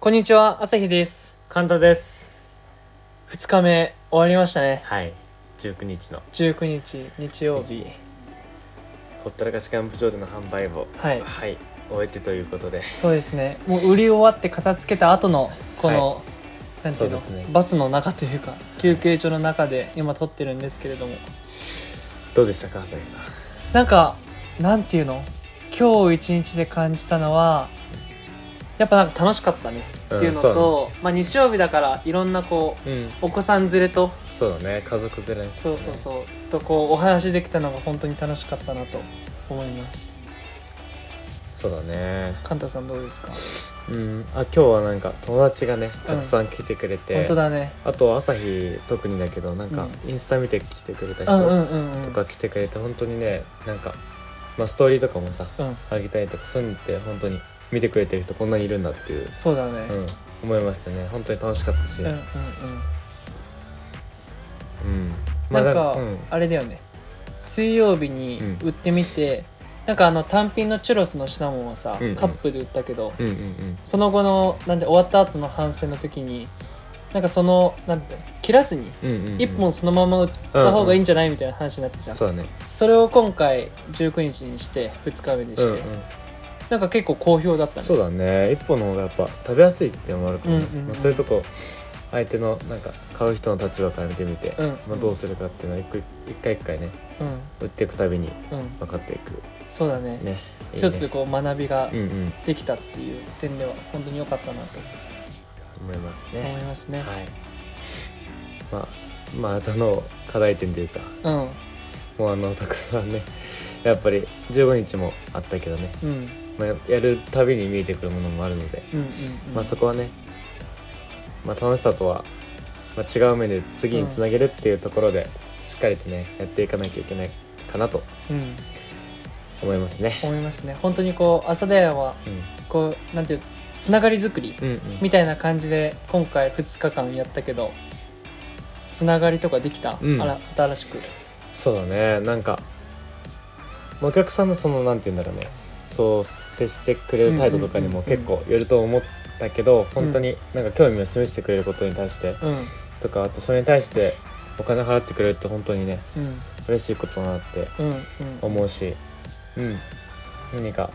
こんにちは、朝日です。簡単です2日目終わりましたね。はい19日の19日、日曜日。ほったらかしキャンプ場での販売をはいはい、終えてということでそうですね。もう売り終わって片付けた後の、この、なんていうのそうですねバスの中というか、休憩所の中で今撮ってるんですけれども。どうでしたか朝日さん？なんか、なんていうの？今日一日で感じたのは、やっぱなんか楽しかったね。っていうのうんと、まあ日曜日だからいろんなこう、うん。お子さん連れと。そうだね家族連れ。そうそうそう。とこうお話できたのが本当に楽しかったなと思います。そうだね。カンタさんどうですか？うん。あ今日はなんか友達がねたくさん来てくれて、本当だね。あと朝日特にだけどなんかインスタ見て来てくれた人とか来てくれて本当にねなんか、まあ、ストーリーとかもさうん。あげたりとかそういうのって本当に見てくれてる人こんなにいるんだっていう、そうだね。うん、思いましたね。本当に楽しかったし、うんうんうん。うん。なんか、うん。あれだよね。水曜日に売ってみて、なんかあの単品のチュロスのシナモンはさ、うんうん。カップで売ったけど、うんうんうん。その後のなんで終わった後の反省の時になんかそのなんて切らずにうんうんうん。一本そのまま売った方がいいんじゃないみたいな話になってじゃん、そうだね。それを今回19日にして2日目にして、うんうんなんか結構好評だったね。そうだね。一本の方がやっぱ食べやすいっていうのもあるからね、うんうんうん。まあ、そういうとこ相手のなんか買う人の立場から見てみて、うんまあ、どうするかっていうのは一個一回一回ねうん。売っていくたびにうん。分かっていく。そうだね。ね一つこう学びができたっていう点では本当に良かったなと。思います思いねますね、はい。まあまあその課題点というかうん。もうあのたくさんねやっぱり15日もあったけどね、うんまあ、やるたびに見えてくるものもあるので、うんうんうん。まあそこはね、まあ、楽しさとは、まあ、違う面で次につなげるっていうところで、しっかりとねやっていかなきゃいけないかなとうん。思いますね。思いますね。本当にこう朝田屋はうん。こうなんていうつながり作りみたいな感じで今回2日間やったけどつながりとかできた、うん。あら新しく。そうだね。なんかお客さんのそのなんて言うんだろうねそう接してくれる態度とかにも結構よると思ったけど、本当になんか興味を示してくれることに対してうん。とかあとそれに対してお金払ってくれるって本当にねうん。嬉しいことだなってうんうん思うし、うん、何か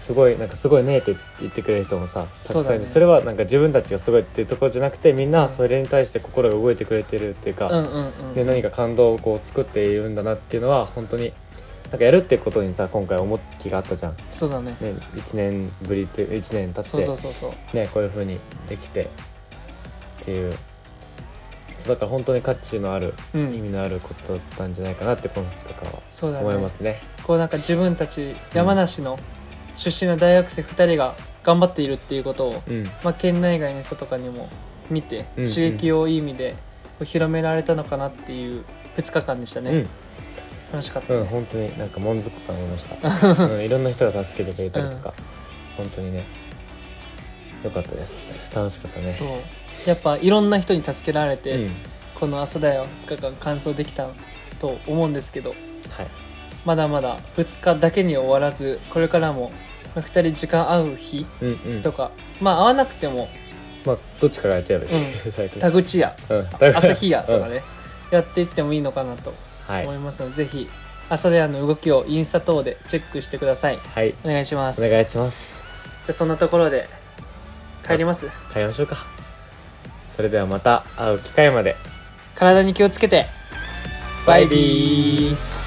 すごいなんかすごいねって言ってくれる人もさたくさんいる。それはなんか自分たちがすごいっていうところじゃなくてみんなそれに対して心が動いてくれてるっていうか、で何か感動をこう作っているんだなっていうのは本当になんかやるっていうことにさ今回思う気があったじゃん、ね、そうだね。1年ぶりって1年経ってそうそうそうそう。ねこういう風にできてっていう。そうだから本当に価値のあるうん。意味のあることだったんじゃないかなってこの2日間はそうだね。思いますね。こうなんか自分たち山梨の出身の大学生2人が頑張っているっていうことを、うん。まあ、県内外の人とかにも見てうんうん。刺激をいい意味で広められたのかなっていう2日間でしたね、うん楽しかった。うん、ね、本当になんか満足感ありました、うん、いろんな人が助けてくれたりとか、本当にねよかったです。楽しかったね。そう。やっぱいろんな人に助けられて、うん。この朝だよ2日間完走できたと思うんですけどはい。まだまだ2日だけに終わらずこれからも2人時間合う日うんうん。とか、まあ合わなくてもまあどっちかがやってやるし、う最近田口屋。うん朝日屋とかうん。ね、やっていってもいいのかなとはい思いますので、ぜひ朝田屋の動きをインスタ等でチェックしてください。はい。お願いします。お願いします。じゃあそんなところで帰ります？帰りましょうか。それではまた会う機会まで。体に気をつけて。バイビー